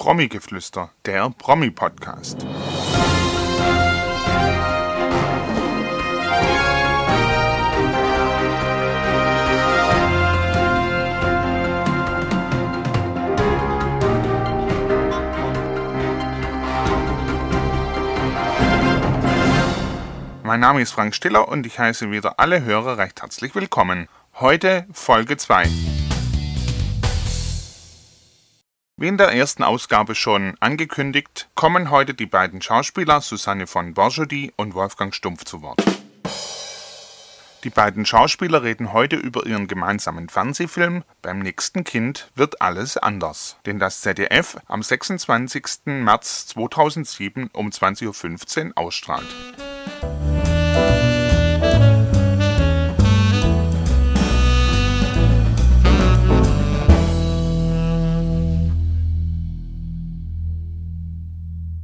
Promi-Geflüster, der Promi-Podcast. Mein Name ist Frank Stiller und ich heiße wieder alle Hörer recht herzlich willkommen. Heute Folge 2. Wie in der ersten Ausgabe schon angekündigt, kommen heute die beiden Schauspieler Susanne von Borjody und Wolfgang Stumpf zu Wort. Die beiden Schauspieler reden heute über ihren gemeinsamen Fernsehfilm Beim nächsten Kind wird alles anders, den das ZDF am 26. März 2007 um 20.15 Uhr ausstrahlt.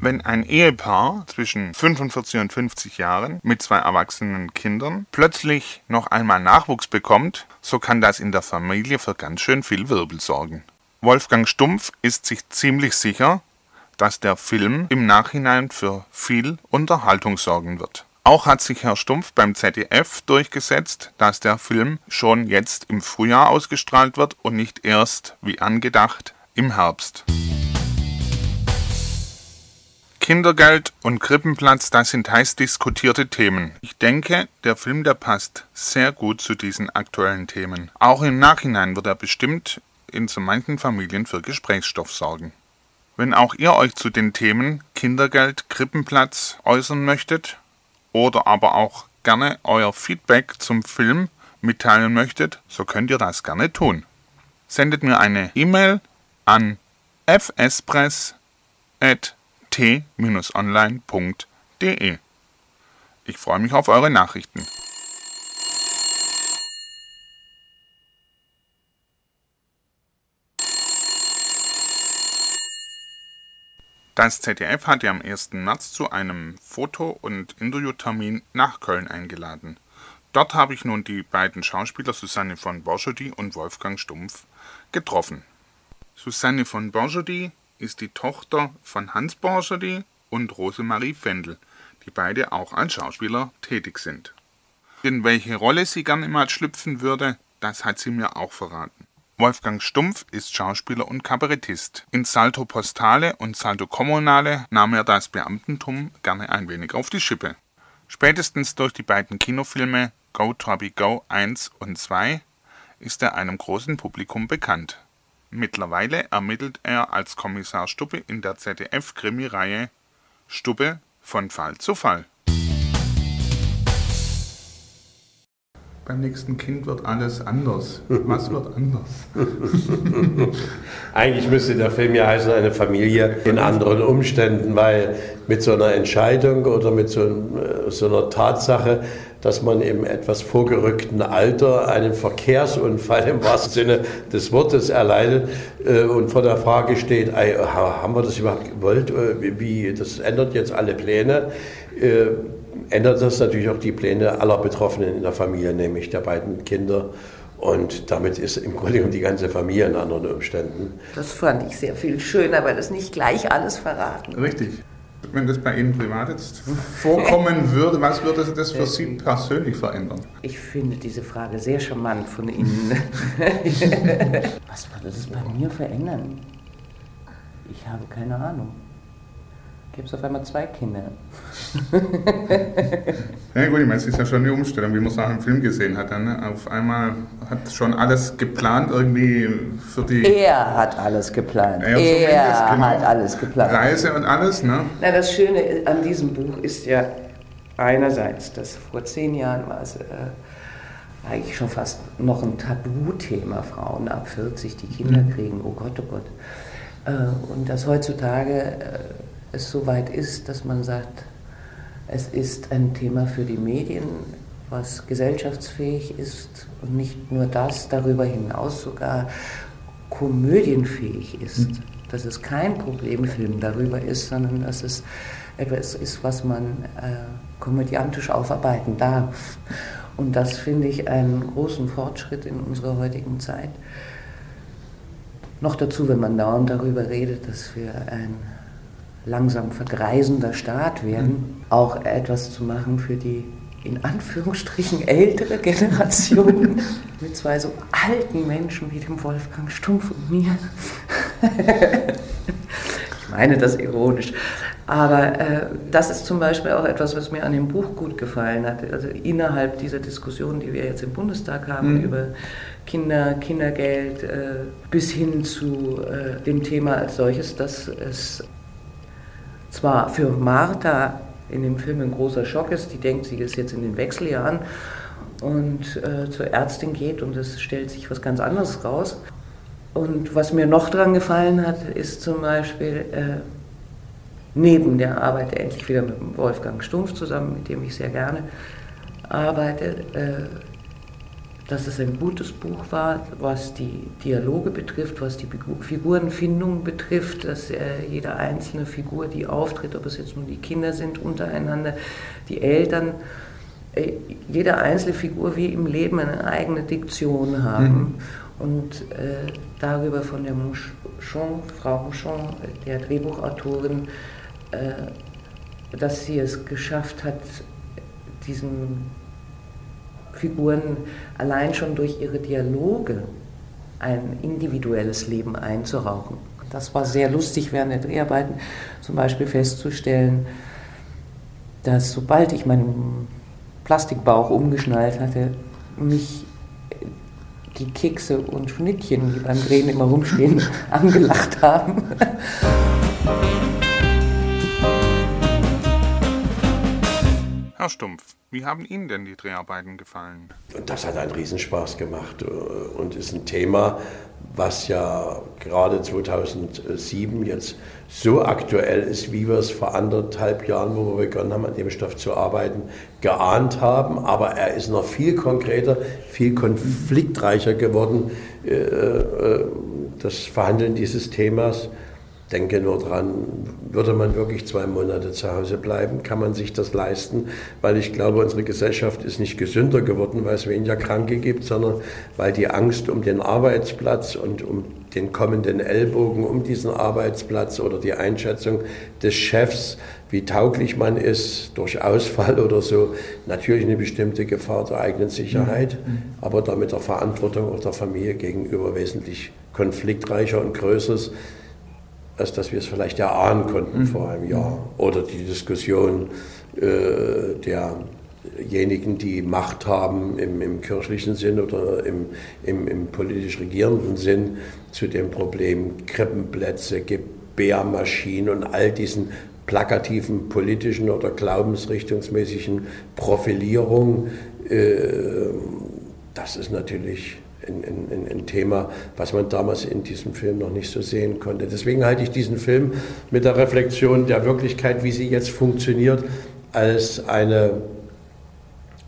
Wenn ein Ehepaar zwischen 45 und 50 Jahren mit zwei erwachsenen Kindern plötzlich noch einmal Nachwuchs bekommt, so kann das in der Familie für ganz schön viel Wirbel sorgen. Wolfgang Stumpf ist sich ziemlich sicher, dass der Film im Nachhinein für viel Unterhaltung sorgen wird. Auch hat sich Herr Stumpf beim ZDF durchgesetzt, dass der Film schon jetzt im Frühjahr ausgestrahlt wird und nicht erst, wie angedacht, im Herbst. Kindergeld und Krippenplatz, das sind heiß diskutierte Themen. Ich denke, der Film, der passt sehr gut zu diesen aktuellen Themen. Auch im Nachhinein wird er bestimmt in so manchen Familien für Gesprächsstoff sorgen. Wenn auch ihr euch zu den Themen Kindergeld, Krippenplatz äußern möchtet oder aber auch gerne euer Feedback zum Film mitteilen möchtet, so könnt ihr das gerne tun. Sendet mir eine E-Mail an fspress@ t-online.de. Ich freue mich auf eure Nachrichten. Das ZDF hatte am 1. März zu einem Foto- und Interviewtermin nach Köln eingeladen. Dort habe ich nun die beiden Schauspieler Susanne von Borschody und Wolfgang Stumpf getroffen. Susanne von Borschody ist die Tochter von Hans Borchedy und Rosemarie Fendel, die beide auch als Schauspieler tätig sind. In welche Rolle sie gern immer schlüpfen würde, das hat sie mir auch verraten. Wolfgang Stumpf ist Schauspieler und Kabarettist. In Salto Postale und Salto Kommunale nahm er das Beamtentum gerne ein wenig auf die Schippe. Spätestens durch die beiden Kinofilme Go Trabi Go 1 und 2 ist er einem großen Publikum bekannt. Mittlerweile ermittelt er als Kommissar Stubbe in der ZDF-Krimireihe Stubbe von Fall zu Fall. Beim nächsten Kind wird alles anders. Was wird anders? Eigentlich müsste der Film ja heißen, eine Familie in anderen Umständen, weil mit so einer Entscheidung oder mit so, äh, so einer Tatsache dass man im etwas vorgerückten Alter einen Verkehrsunfall im wahrsten Sinne des Wortes erleidet äh, und vor der Frage steht, haben wir das überhaupt gewollt? Äh, wie, das ändert jetzt alle Pläne. Äh, ändert das natürlich auch die Pläne aller Betroffenen in der Familie, nämlich der beiden Kinder. Und damit ist im Grunde genommen die ganze Familie in anderen Umständen. Das fand ich sehr viel schöner, weil das nicht gleich alles verraten. Richtig wenn das bei Ihnen privat jetzt vorkommen würde, was würde das für Sie persönlich verändern? Ich finde diese Frage sehr charmant von Ihnen. was würde das bei mir verändern? Ich habe keine Ahnung gibt es auf einmal zwei Kinder. ja gut, ich meine, es ist ja schon eine Umstellung, wie man es auch im Film gesehen hat. Ne? Auf einmal hat schon alles geplant irgendwie für die... Er hat alles geplant. Er, er genau. hat alles geplant. Reise und alles, ne? Na, das Schöne an diesem Buch ist ja einerseits, dass vor zehn Jahren war es... Äh, eigentlich schon fast noch ein Tabuthema, Frauen ab 40, die Kinder mhm. kriegen, oh Gott, oh Gott. Äh, und dass heutzutage äh, es soweit ist, dass man sagt, es ist ein Thema für die Medien, was gesellschaftsfähig ist und nicht nur das, darüber hinaus sogar komödienfähig ist. Mhm. Dass es kein Problemfilm darüber ist, sondern dass es etwas ist, was man äh, komödiantisch aufarbeiten darf. Und das finde ich einen großen Fortschritt in unserer heutigen Zeit. Noch dazu, wenn man dauernd darüber redet, dass wir ein langsam vergreisender Staat werden, mhm. auch etwas zu machen für die in Anführungsstrichen ältere Generation mit zwei so alten Menschen wie dem Wolfgang Stumpf und mir. ich meine das ironisch. Aber äh, das ist zum Beispiel auch etwas, was mir an dem Buch gut gefallen hat. Also innerhalb dieser Diskussion, die wir jetzt im Bundestag haben, mhm. über Kinder, Kindergeld, äh, bis hin zu äh, dem Thema als solches, dass es zwar für Martha in dem Film ein großer Schock ist, die denkt, sie ist jetzt in den Wechseljahren und äh, zur Ärztin geht und es stellt sich was ganz anderes raus. Und was mir noch daran gefallen hat, ist zum Beispiel, äh, neben der Arbeit endlich wieder mit Wolfgang Stumpf zusammen, mit dem ich sehr gerne arbeite, äh, dass es ein gutes Buch war, was die Dialoge betrifft, was die Figurenfindung betrifft, dass äh, jede einzelne Figur, die auftritt, ob es jetzt nur die Kinder sind untereinander, die Eltern, äh, jede einzelne Figur wie im Leben eine eigene Diktion haben. Mhm. Und äh, darüber von der Mouchon, Frau Mouchon, der Drehbuchautorin, äh, dass sie es geschafft hat, diesen Figuren allein schon durch ihre Dialoge ein individuelles Leben einzurauchen. Das war sehr lustig während der Dreharbeiten, zum Beispiel festzustellen, dass sobald ich meinen Plastikbauch umgeschnallt hatte, mich die Kekse und Schnittchen, die beim Drehen immer rumstehen, angelacht haben. Herr Stumpf, wie haben Ihnen denn die Dreharbeiten gefallen? Das hat einen Riesenspaß gemacht äh, und ist ein Thema, was ja gerade 2007 jetzt so aktuell ist, wie wir es vor anderthalb Jahren, wo wir begonnen haben, an dem Stoff zu arbeiten, geahnt haben. Aber er ist noch viel konkreter, viel konfliktreicher geworden, äh, äh, das Verhandeln dieses Themas denke nur dran, würde man wirklich zwei Monate zu Hause bleiben, kann man sich das leisten, weil ich glaube, unsere Gesellschaft ist nicht gesünder geworden, weil es weniger Kranke gibt, sondern weil die Angst um den Arbeitsplatz und um den kommenden Ellbogen um diesen Arbeitsplatz oder die Einschätzung des Chefs, wie tauglich man ist durch Ausfall oder so, natürlich eine bestimmte Gefahr der eigenen Sicherheit, mhm. aber damit der Verantwortung auch der Familie gegenüber wesentlich konfliktreicher und größeres als dass wir es vielleicht erahnen konnten mhm. vor einem Jahr. Oder die Diskussion äh, derjenigen, die Macht haben im, im kirchlichen Sinn oder im, im, im, politisch regierenden Sinn zu dem Problem Krippenplätze, Gebärmaschinen und all diesen plakativen politischen oder glaubensrichtungsmäßigen Profilierungen. Äh, das ist natürlich ein, ein, ein, Thema, was man damals in diesem Film noch nicht so sehen konnte. Deswegen halte ich diesen Film mit der Reflexion der Wirklichkeit, wie sie jetzt funktioniert, als eine,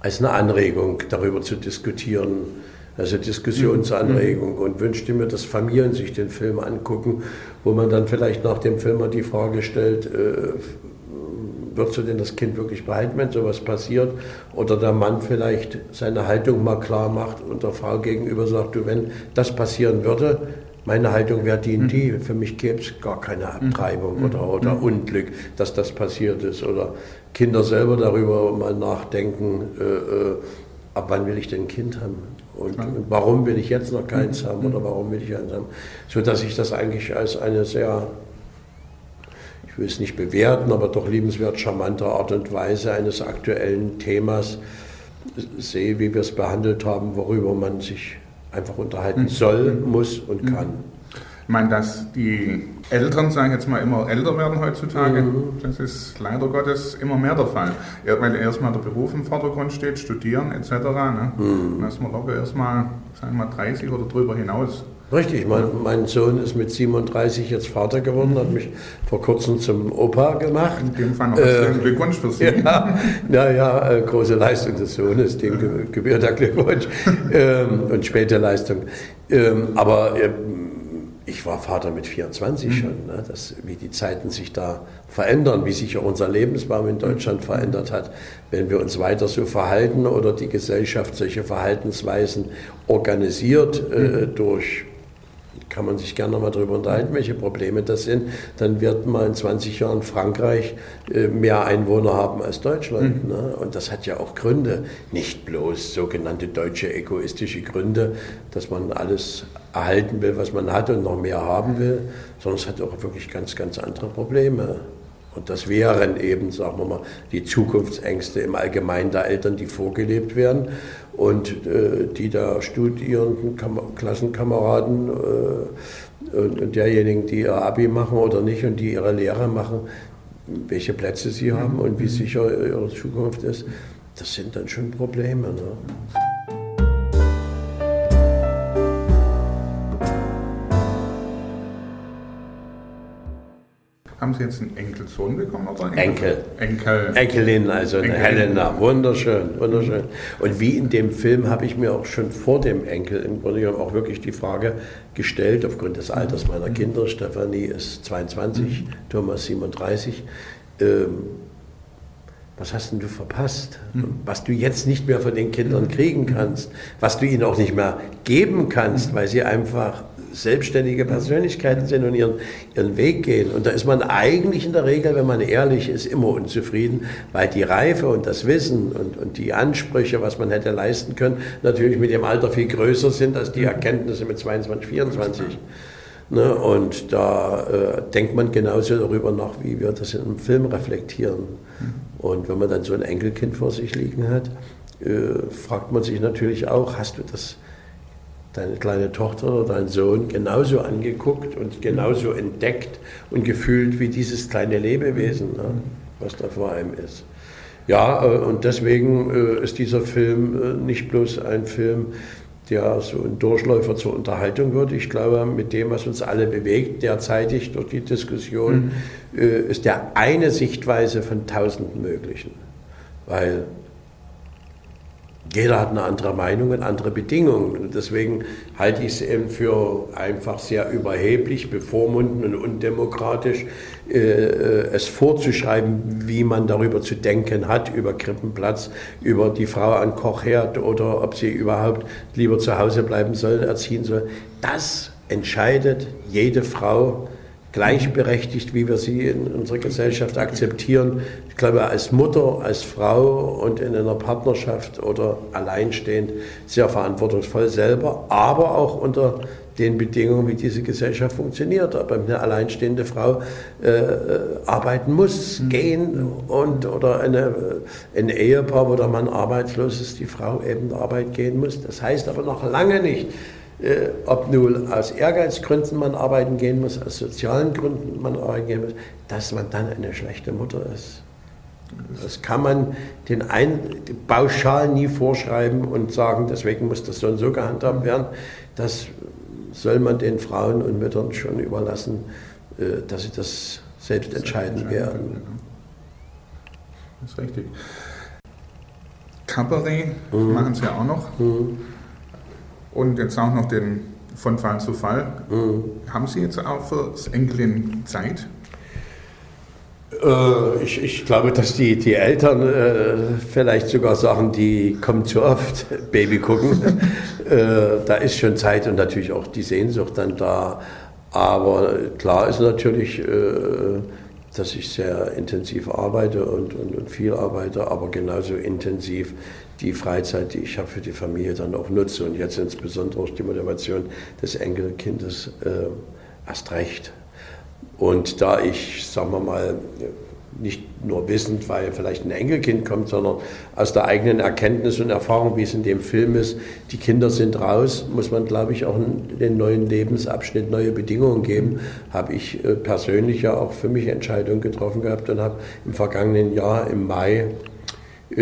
als eine Anregung, darüber zu diskutieren. Also Diskussionsanregung mhm. und wünschte mir, dass Familien sich den Film angucken, wo man dann vielleicht nach dem Film mal die Frage stellt, äh, würdest du denn das Kind wirklich behalten, wenn sowas passiert? Oder der Mann vielleicht seine Haltung mal klar macht und der Frau gegenüber sagt, du, wenn das passieren würde, meine Haltung wäre die und die. Mhm. Für mich gäbe es gar keine Abtreibung mhm. oder, oder mhm. Unglück, dass das passiert ist. Oder Kinder selber darüber mal nachdenken, äh, äh, ab wann will ich denn ein Kind haben? Und, und, warum will ich jetzt noch keins haben oder warum will ich eins haben? So dass ich das eigentlich als eine sehr ich will es nicht bewerten, aber doch liebenswert charmante Art und Weise eines aktuellen Themas sehe, wie wir es behandelt haben, worüber man sich einfach unterhalten mhm. soll, muss und mhm. kann. Ich meine, dass die Eltern, sagen jetzt mal, immer älter werden heutzutage, mhm. das ist leider Gottes immer mehr der Fall. Weil erstmal der Beruf im Vordergrund steht, studieren etc. Ne? Mhm. Ist man locker erstmal, sagen wir mal, 30 oder drüber hinaus Richtig, mein, mein, Sohn ist mit 37 jetzt Vater geworden, hat mich vor kurzem zum Opa gemacht. In dem Fall noch äh, Glückwunsch für Sie. Ja, ja, ja äh, große Leistung des Sohnes, dem gebührt der Glückwunsch ähm, und späte Leistung. Ähm, aber äh, ich war Vater mit 24 mhm. schon, ne? das, wie die Zeiten sich da verändern, wie sich auch unser Lebensbaum in Deutschland verändert hat, wenn wir uns weiter so verhalten oder die Gesellschaft solche Verhaltensweisen organisiert äh, mhm. durch kann man sich gerne mal darüber unterhalten, welche Probleme das sind. Dann wird man in 20 Jahren Frankreich äh, mehr Einwohner haben als Deutschland. Mhm. Ne? Und das hat ja auch Gründe, nicht bloß sogenannte deutsche egoistische Gründe, dass man alles erhalten will, was man hat und noch mehr haben will, sondern es hat auch wirklich ganz, ganz andere Probleme. Und das wären eben, sagen wir mal, die Zukunftsängste im Allgemeinen der Eltern, die vorgelebt werden und äh, die da studierenden Kam Klassenkameraden äh, und, und, derjenigen, die ihr Abi machen oder nicht und die ihre Lehre machen, welche Plätze sie haben und wie sicher ihre Zukunft ist, das sind dann schon Probleme. Ne? Haben Sie jetzt einen Enkelsohn bekommen oder Enkel? Enkel. Enkelin, also eine Enkelin. Helena. Wunderschön, wunderschön. Und wie in dem Film habe ich mir auch schon vor dem Enkel im Grunde genommen auch wirklich die Frage gestellt, aufgrund des Alters meiner Kinder. Stefanie ist 22, mhm. Thomas 37. Ähm, was hast denn du verpasst? Mhm. Was du jetzt nicht mehr von den Kindern kriegen kannst, was du ihnen auch nicht mehr geben kannst, weil sie einfach selbstständige Persönlichkeiten sind und ihren, ihren Weg gehen. Und da ist man eigentlich in der Regel, wenn man ehrlich ist, immer unzufrieden, weil die Reife und das Wissen und, und die Ansprüche, was man hätte leisten können, natürlich mit dem Alter viel größer sind als die Erkenntnisse mit 22, 24. Ne, und da äh, denkt man genauso darüber nach, wie wir das in einem Film reflektieren. Und wenn man dann so ein Enkelkind vor sich liegen hat, äh, fragt man sich natürlich auch, hast du das deine kleine Tochter oder dein Sohn genauso angeguckt und genauso entdeckt und gefühlt wie dieses kleine Lebewesen, ne, was da vor einem ist. Ja, äh, und deswegen äh, ist dieser Film äh, nicht bloß ein Film, der so ein Durchläufer zur Unterhaltung wird. Ich glaube, mit dem, was uns alle bewegt, derzeitig durch die Diskussion, mhm. ist der eine Sichtweise von tausenden möglichen. Weil jeder hat eine andere Meinung und andere Bedingungen. Und deswegen halte ich es eben für einfach sehr überheblich, bevormundend und undemokratisch, äh, äh, es vorzuschreiben, wie man darüber zu denken hat, über Krippenplatz, über die Frau an Kochherd oder ob sie überhaupt lieber zu Hause bleiben soll, erziehen soll. Das entscheidet jede Frau gleichberechtigt, wie wir sie in unserer Gesellschaft akzeptieren. Ich glaube, als Mutter, als Frau und in einer Partnerschaft oder alleinstehend sehr verantwortungsvoll selber, aber auch unter den Bedingungen, wie diese Gesellschaft funktioniert. Aber eine alleinstehende Frau äh, äh arbeiten muss, mhm. gehen und oder eine, ein Ehepaar, wo der Mann arbeitslos ist, die Frau eben Arbeit gehen muss. Das heißt aber noch lange nicht, äh, ob nun aus Ehrgeizgründen man arbeiten gehen muss, aus sozialen Gründen man arbeiten gehen muss, dass man dann eine schlechte Mutter ist. Das kann man den ein, pauschal nie vorschreiben und sagen, deswegen muss das so und so gehandhabt werden. Das soll man den Frauen und Müttern schon überlassen, äh, dass sie das selbst entscheiden werden. Das ist richtig. Cabaret mhm. machen Sie ja auch noch. Mhm. Und jetzt auch noch den von Fall zu Fall. Mhm. Haben Sie jetzt auch für Enkelin Zeit? Äh, ich, ich, glaube, dass die, die Eltern äh, vielleicht sogar sagen, die kommen zu oft Baby gucken. äh, da ist schon Zeit und natürlich auch die Sehnsucht dann da. Aber klar ist natürlich, äh, dass ich sehr intensiv arbeite und, und, und, viel arbeite, aber genauso intensiv die Freizeit, die ich habe für die Familie, dann auch nutze. Und jetzt insbesondere auch die Motivation des Enkelkindes äh, erst recht. Und da ich, sagen wir mal, nicht nur wissend, weil vielleicht ein Enkelkind kommt, sondern aus der eigenen Erkenntnis und Erfahrung, wie es in dem Film ist, die Kinder sind raus, muss man, glaube ich, auch den neuen Lebensabschnitt neue Bedingungen geben. Habe ich äh, persönlich ja auch für mich Entscheidungen getroffen gehabt und habe im vergangenen Jahr im Mai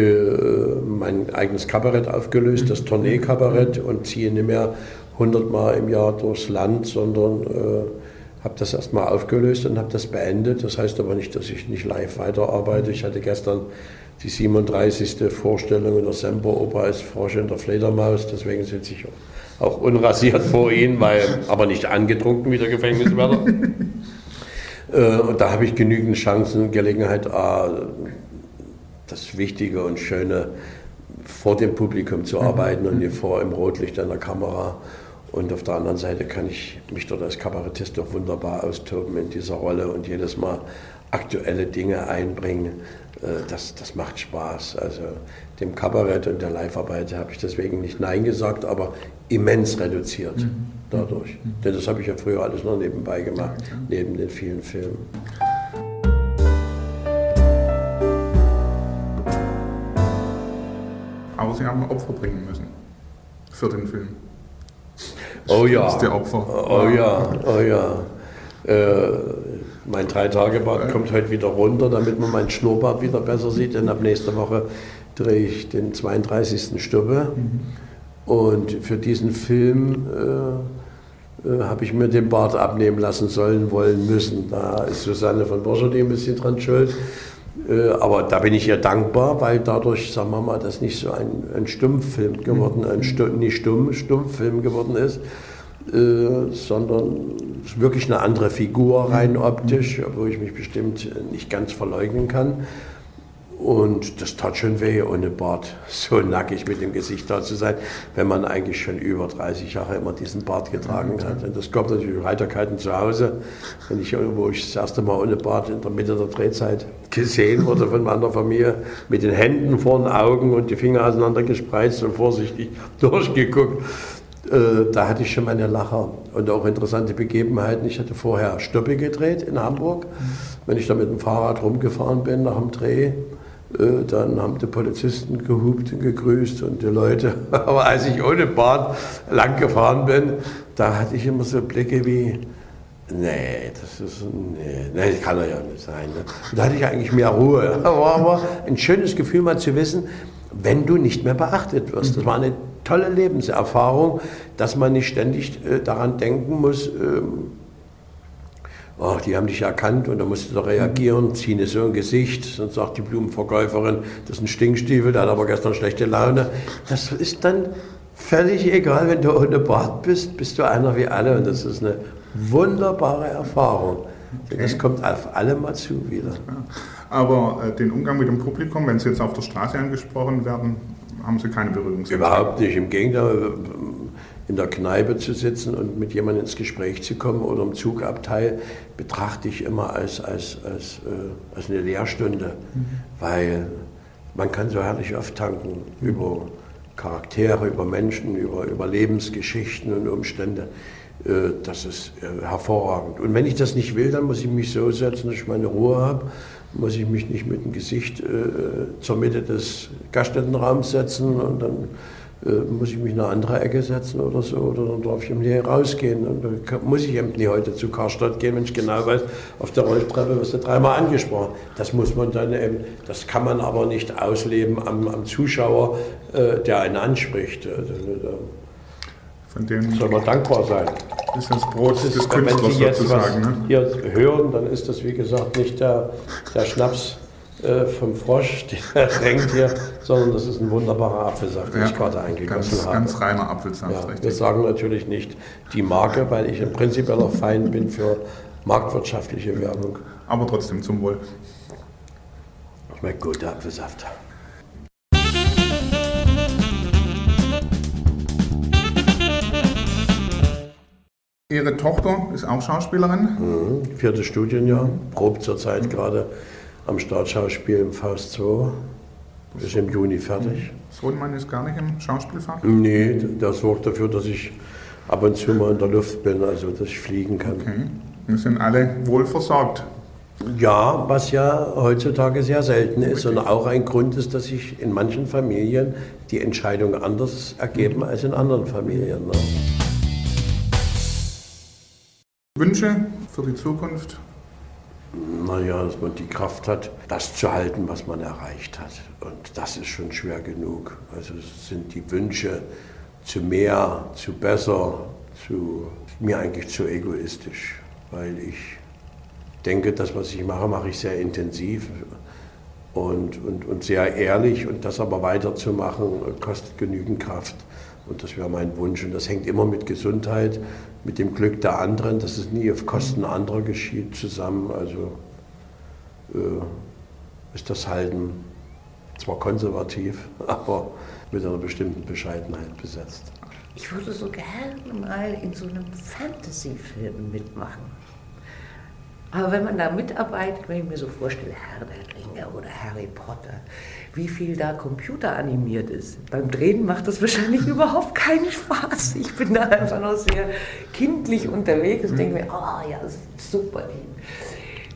mein eigenes Kabarett aufgelöst, das Tournee-Kabarett und ziehe nicht mehr hundertmal im Jahr durchs Land, sondern äh, habe das erstmal aufgelöst und habe das beendet. Das heißt aber nicht, dass ich nicht live weiterarbeite. Ich hatte gestern die 37. Vorstellung in der Semperoper als Frosch in der Fledermaus, deswegen sitze ich auch unrasiert vor Ihnen, weil, aber nicht angetrunken wie der Gefängniswärter. Äh, und da habe ich genügend Chancen, Gelegenheit, das Wichtige und Schöne vor dem Publikum zu arbeiten und nicht vor im Rotlicht einer Kamera Und auf der anderen Seite kann ich mich dort als Kabarettist auch wunderbar austoben in dieser Rolle und jedes Mal aktuelle Dinge einbringen. Äh, das, das macht Spaß. Also dem Kabarett und der Live-Arbeit habe ich deswegen nicht Nein gesagt, aber immens reduziert mhm. dadurch. Mhm. Denn das habe ich ja früher alles noch nebenbei gemacht, neben den vielen Filmen. Aber Sie haben Opfer bringen müssen für den Film. Oh ja. Das Opfer. Oh ja, oh ja. Äh, mein Drei-Tage-Bart kommt heute wieder runter, damit man meinen Schnurrbart wieder besser sieht. Denn ab nächster Woche drehe ich den 32. Stubbe. Mhm. Und für diesen Film äh, äh, habe ich mir den Bart abnehmen lassen sollen, wollen, müssen. Da ist Susanne von Borscherdi ein bisschen dran schuld. Äh, aber da bin ich ihr dankbar, weil dadurch, sagen wir mal, das nicht so ein, ein Stummfilm geworden, ein Stu nicht stumm, Stummfilm geworden ist, äh, sondern wirklich eine andere Figur rein optisch, wo ich mich bestimmt nicht ganz verleugnen kann. Und das tat schon weh, ohne Bart so nackig mit dem Gesicht da zu sein, wenn man eigentlich schon über 30 Jahre immer diesen Bart getragen hat. Und das gab natürlich Heiterkeiten zu Hause, wenn ich, wo ich das erste Mal ohne Bart in der Mitte der Drehzeit gesehen wurde von meiner Familie, mit den Händen vor den Augen und die Finger auseinander gespreizt und vorsichtig durchgeguckt. Äh, da hatte ich schon meine Lacher und auch interessante Begebenheiten. Ich hatte vorher Stöppe gedreht in Hamburg. Wenn ich da mit dem Fahrrad rumgefahren bin nach dem Dreh, dann haben die Polizisten gehupt und gegrüßt und die Leute. Aber als ich ohne Bart lang gefahren bin, da hatte ich immer so Blicke wie, nee, das ist, nee, nee das kann er ja nicht sein. Ne? da hatte ich eigentlich mehr Ruhe. War aber ein schönes Gefühl mal zu wissen, wenn du nicht mehr beachtet wirst. Das war eine tolle Lebenserfahrung, dass man nicht ständig äh, daran denken muss, oh, die haben dich erkannt und da musst du da reagieren, ziehen es so ein Gesicht, sonst sagt die Blumenverkäuferin, das ist ein Stinkstiefel, der hat aber gestern schlechte Laune. Das ist dann völlig egal, wenn du ohne Bart bist, bist du einer wie alle und das ist eine wunderbare Erfahrung. Okay. Das kommt auf alle mal zu wieder. Aber äh, den Umgang mit dem Publikum, wenn Sie jetzt auf der Straße angesprochen werden, haben Sie keine Berührungsängste? Überhaupt nicht. Im Gegenteil, in der Kneipe zu sitzen und mit jemandem ins Gespräch zu kommen oder im Zugabteil betrachte ich immer als, als, als, äh, als eine Lehrstunde, mhm. weil man kann so herrlich oft tanken über Charaktere, über Menschen, über, über Lebensgeschichten und Umstände. Äh, das ist äh, hervorragend. Und wenn ich das nicht will, dann muss ich mich so setzen, dass ich meine Ruhe habe. Muss ich mich nicht mit dem Gesicht äh, zur Mitte des Gaststättenraums setzen und dann muss ich mich in eine andere Ecke setzen oder so, oder dann darf ich eben hier rausgehen. Und dann muss ich eben nicht heute zu Karstadt gehen, wenn ich genau weiß, auf der Rolltreppe wirst du dreimal angesprochen. Das muss man dann eben, das kann man aber nicht ausleben am, am Zuschauer, äh, der einen anspricht. Äh, Von dem soll man dankbar sein. Ist das Brot das ist, des Künstlers wenn Sie jetzt sozusagen. Was ne? Hier hören, dann ist das wie gesagt nicht der, der Schnaps äh, vom Frosch, der drängt hier, sondern das ist ein wunderbarer Apfelsaft, den ja, ich gerade eingegossen ganz, habe. Ganz reiner Apfelsaft, ja, richtig. Wir sagen natürlich nicht die Marke, weil ich im prinzipieller Feind bin für marktwirtschaftliche Werbung. Aber trotzdem zum Wohl. Schmeckt gut, der Apfelsaft. Ihre Tochter ist auch Schauspielerin? Mhm, viertes Studienjahr, probt zurzeit gerade am Staatsschauspiel im Faust 2. Ist im Juni fertig. Sohnemann ist gar nicht im Schauspielfach? Nee, der sorgt dafür, dass ich ab und zu mal in der Luft bin, also dass ich fliegen kann. Okay. Wir sind alle wohl versorgt. Ja, was ja heutzutage sehr selten ist und auch ein Grund ist, dass sich in manchen Familien die Entscheidungen anders ergeben als in anderen Familien. Ne? Wünsche für die Zukunft? Naja, dass man die Kraft hat, das zu halten, was man erreicht hat. Und das ist schon schwer genug. Also es sind die Wünsche zu mehr, zu besser, zu mir eigentlich zu egoistisch, weil ich denke, das, was ich mache, mache ich sehr intensiv und, und, und sehr ehrlich. Und das aber weiterzumachen, kostet genügend Kraft. Und das wäre mein Wunsch. Und das hängt immer mit Gesundheit, mit dem Glück der anderen, dass es nie auf Kosten anderer geschieht, zusammen. Also äh, ist das Halten zwar konservativ, aber mit einer bestimmten Bescheidenheit besetzt. ich würde so gerne mal in so einem Fantasy-Film mitmachen. Aber wenn man da mitarbeitet, wenn ich mir so vorstelle, Herr der Ringe oder Harry Potter, wie viel da computeranimiert ist. Beim Drehen macht das wahrscheinlich überhaupt keinen Spaß. Ich bin da einfach noch sehr kindlich unterwegs und denke mir, oh ja, super,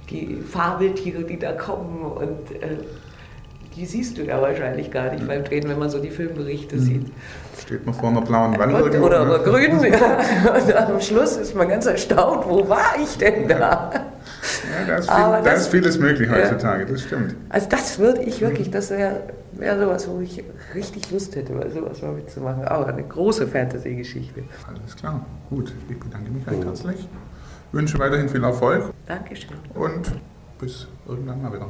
die, die Fabeltiere, die da kommen und äh, die siehst du ja wahrscheinlich gar nicht beim Drehen, wenn man so die Filmberichte mhm. sieht. Steht man vor einer blauen Wand und, oder, oder grün. Ja. Und am Schluss ist man ganz erstaunt, wo war ich denn da? Ja, da ist, viel, da das, ist vieles möglich heutzutage, ja. das stimmt. Also das würde ich wirklich, das wäre wär sowas, wo ich richtig Lust hätte, mal sowas mal mitzumachen. Aber eine große Fantasy-Geschichte. Alles klar, gut. Ich bedanke mich recht herzlich. Wünsche weiterhin viel Erfolg. Dankeschön. Und bis irgendwann mal wieder.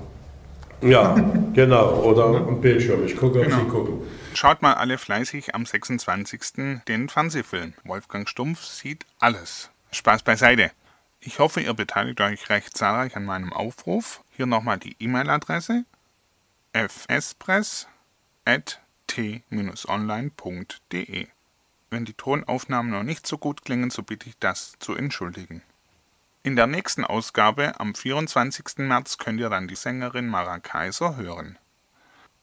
Ja, genau. Oder am Bildschirm. Ich gucke, ob genau. Sie gucken. Schaut mal alle fleißig am 26. den Fernsehfilm. Wolfgang Stumpf sieht alles. Spaß beiseite. Ich hoffe, ihr beteiligt euch recht zahlreich an meinem Aufruf. Hier nochmal die E-Mail-Adresse fspress.t-online.de. Wenn die Tonaufnahmen noch nicht so gut klingen, so bitte ich das zu entschuldigen. In der nächsten Ausgabe am 24. März könnt ihr dann die Sängerin Mara Kaiser hören.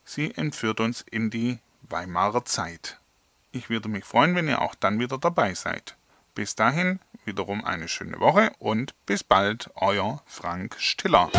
Sie entführt uns in die Weimarer Zeit. Ich würde mich freuen, wenn ihr auch dann wieder dabei seid. Bis dahin wiederum eine schöne Woche und bis bald, euer Frank Stiller.